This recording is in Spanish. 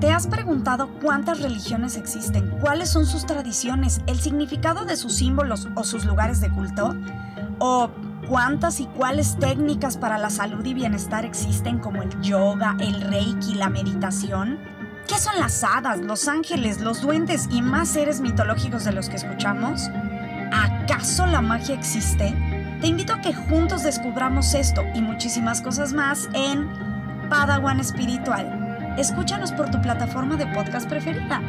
¿Te has preguntado cuántas religiones existen? ¿Cuáles son sus tradiciones? ¿El significado de sus símbolos o sus lugares de culto? ¿O cuántas y cuáles técnicas para la salud y bienestar existen como el yoga, el reiki, la meditación? ¿Qué son las hadas, los ángeles, los duendes y más seres mitológicos de los que escuchamos? ¿Acaso la magia existe? Te invito a que juntos descubramos esto y muchísimas cosas más en Padawan Espiritual Escúchanos por tu plataforma de podcast preferida.